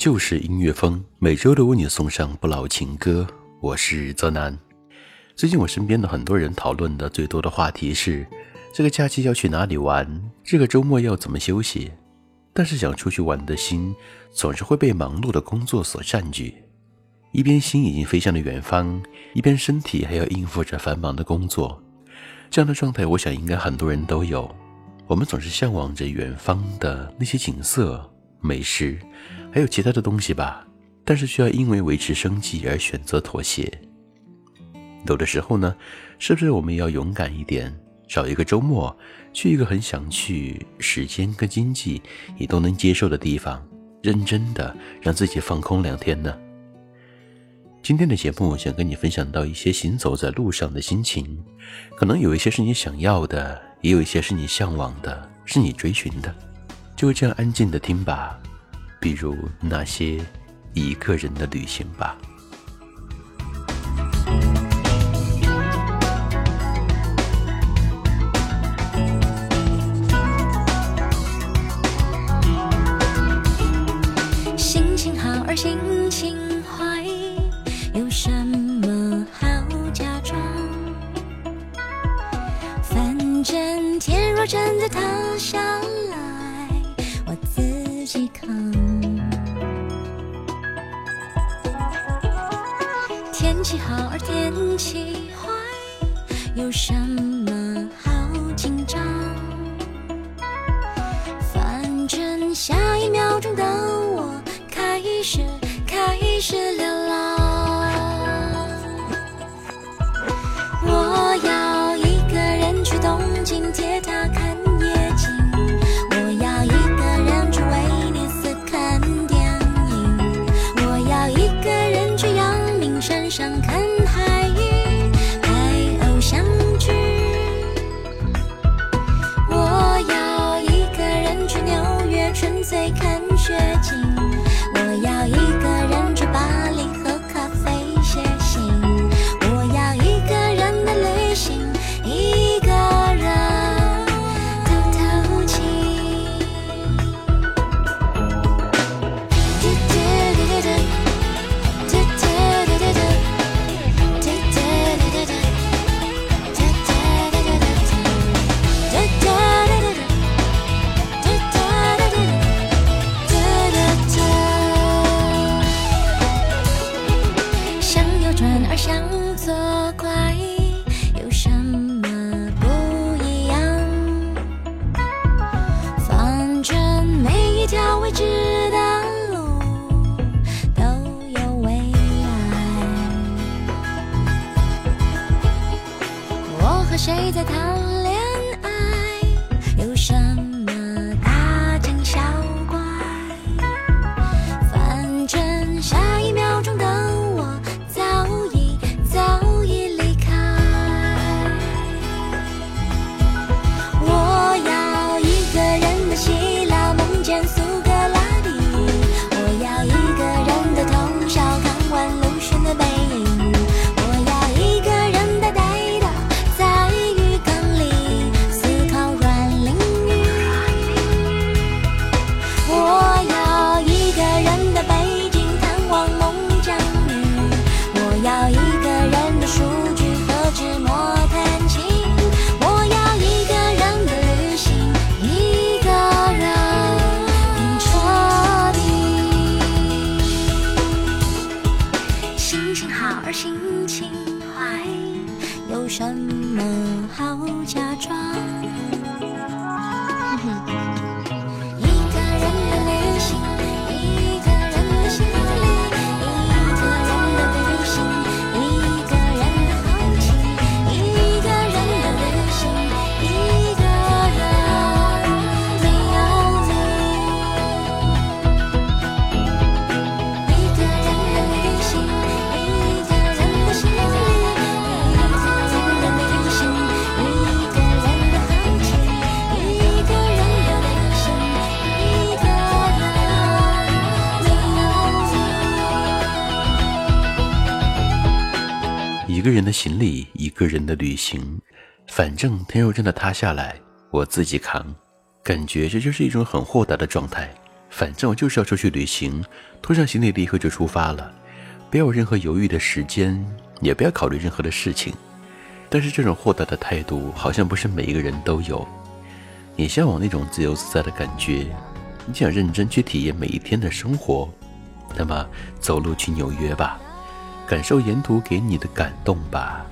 就是音乐风，每周都为你送上不老情歌。我是泽南。最近我身边的很多人讨论的最多的话题是：这个假期要去哪里玩？这个周末要怎么休息？但是想出去玩的心，总是会被忙碌的工作所占据。一边心已经飞向了远方，一边身体还要应付着繁忙的工作。这样的状态，我想应该很多人都有。我们总是向往着远方的那些景色。美食，还有其他的东西吧，但是需要因为维持生计而选择妥协。有的时候呢，是不是我们也要勇敢一点，找一个周末，去一个很想去、时间跟经济你都能接受的地方，认真的让自己放空两天呢？今天的节目想跟你分享到一些行走在路上的心情，可能有一些是你想要的，也有一些是你向往的，是你追寻的。就这样安静的听吧，比如那些一个人的旅行吧。心情好而心情坏，有什么好假装？反正天若真的塌条未知的路都有未来。我和谁在谈恋爱？好假装。一个人的行李，一个人的旅行，反正天若真的塌下来，我自己扛。感觉这就是一种很豁达的状态。反正我就是要出去旅行，拖上行李立刻就出发了，不要有任何犹豫的时间，也不要考虑任何的事情。但是这种豁达的态度，好像不是每一个人都有。你向往那种自由自在的感觉，你想认真去体验每一天的生活，那么走路去纽约吧，感受沿途给你的感动吧。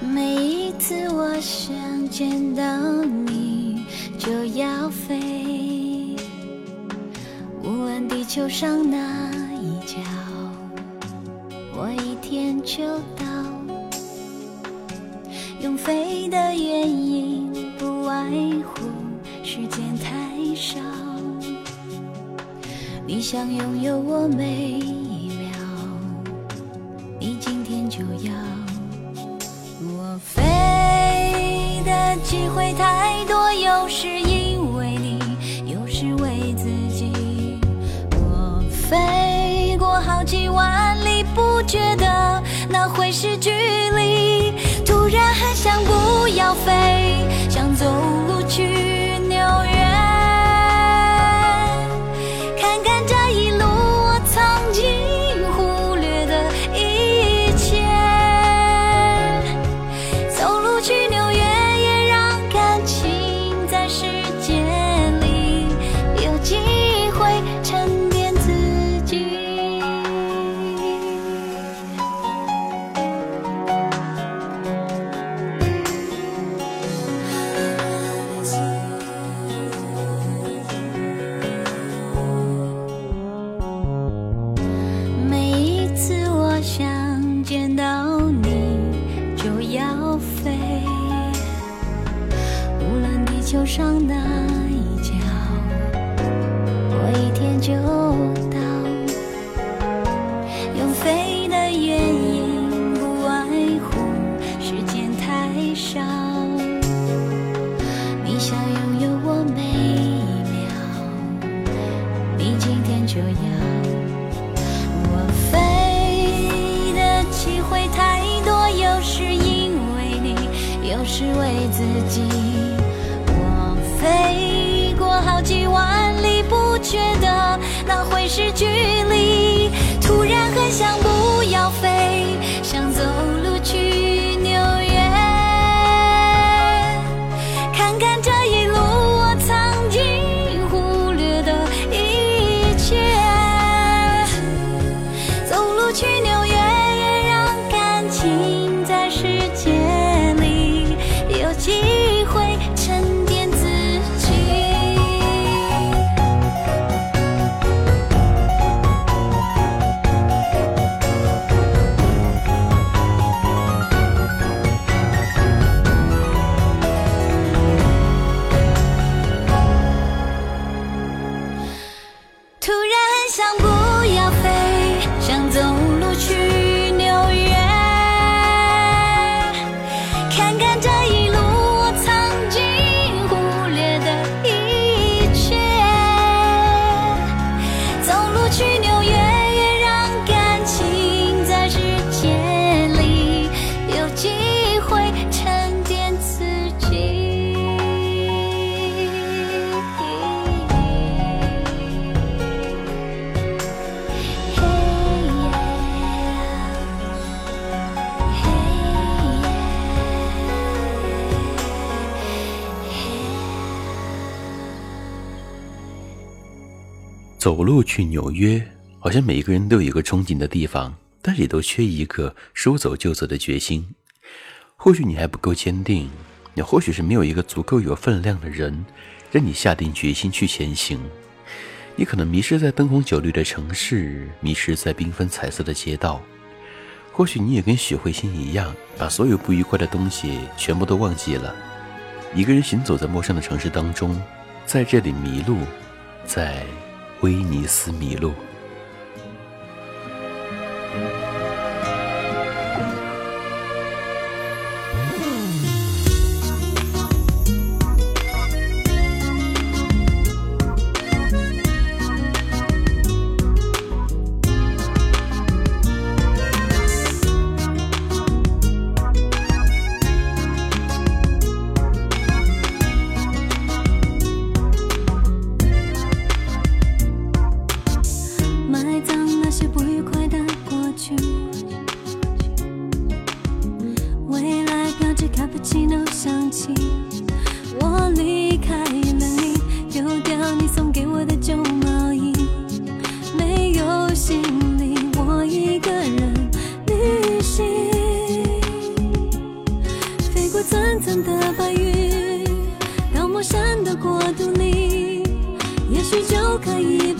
每一次我想见到你，就要飞，无论地球上哪一角，我一天就到。用飞的原因，不外乎时间太少。你想拥有我每一秒，你今天就要。我飞的机会太多，有时因为你，有时为自己。我飞过好几万里，不觉得那会是距离。突然很想不要飞，就走路去纽约，好像每一个人都有一个憧憬的地方，但也都缺一个说走就走的决心。或许你还不够坚定，也或许是没有一个足够有分量的人，让你下定决心去前行。你可能迷失在灯红酒绿的城市，迷失在缤纷彩色的街道。或许你也跟许慧欣一样，把所有不愉快的东西全部都忘记了。一个人行走在陌生的城市当中，在这里迷路，在威尼斯迷路。也许就可以。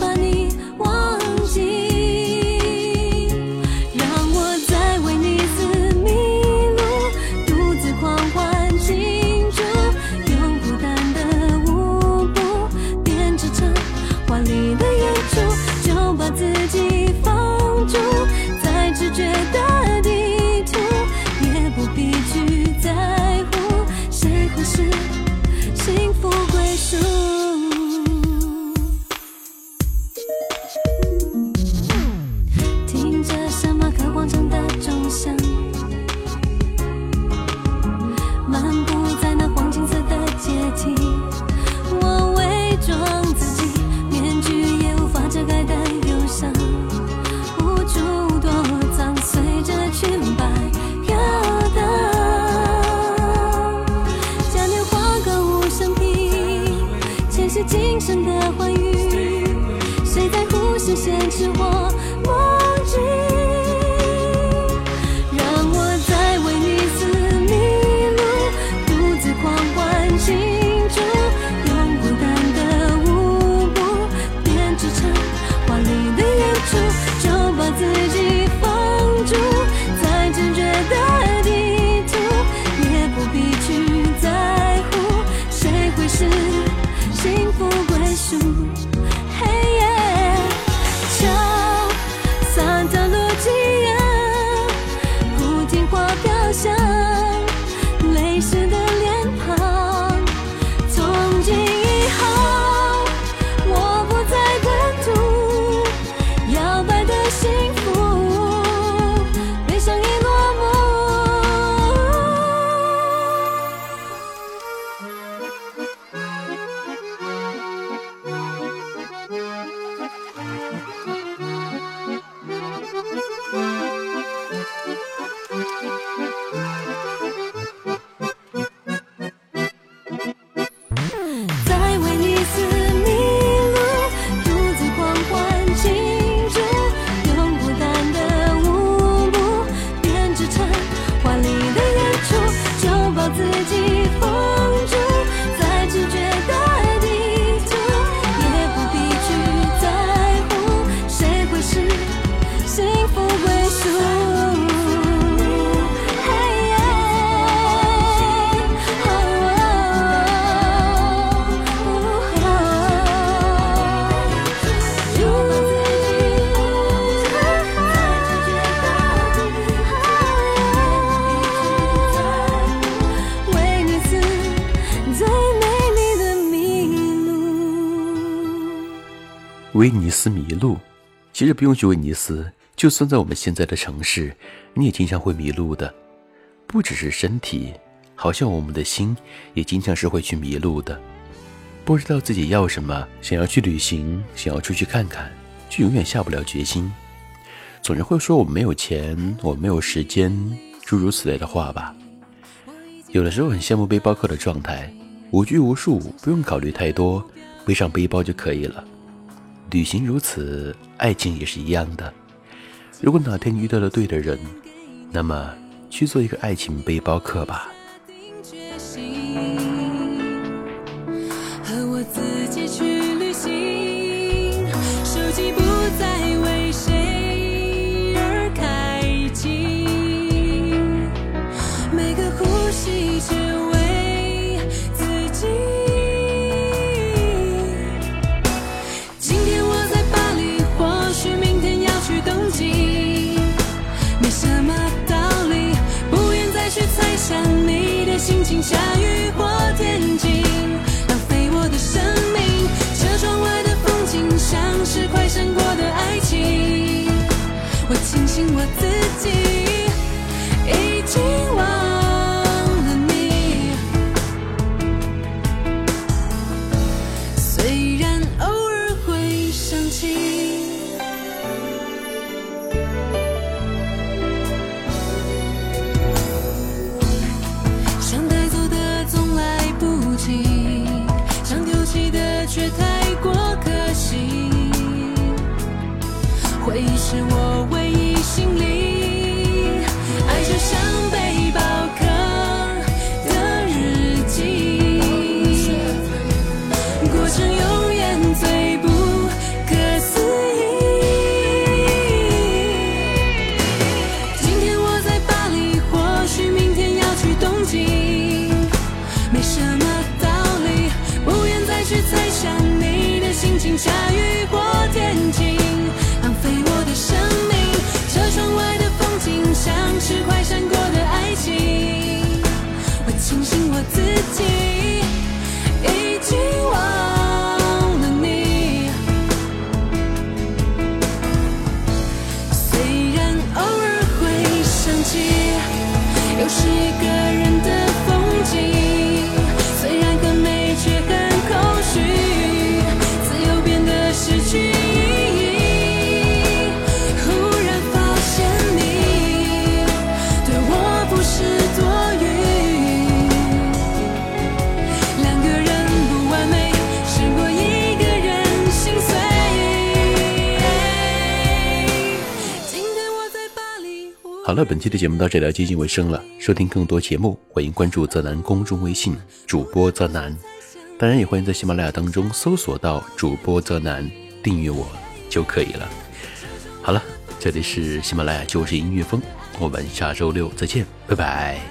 威尼斯迷路。其实不用去威尼斯就算在我们现在的城市你也经常会迷路的。不只是身体好像我们的心也经常是会去迷路的。不知道自己要什么想要去旅行想要出去看看却永远下不了决心。总是会说我没有钱我没有时间诸如此类的话吧。有的时候很羡慕背包客的状态无拘无束不用考虑太多背上背包就可以了。旅行如此爱情也是一样的。如果哪天遇到了对的人那么去做一个爱情背包客吧。和我自己去心情下雨或天晴。了，本期的节目到这里要接近尾声了。收听更多节目，欢迎关注泽南公众微信主播泽南，当然也欢迎在喜马拉雅当中搜索到主播泽南，订阅我就可以了。好了，这里是喜马拉雅就是音乐风，我们下周六再见，拜拜。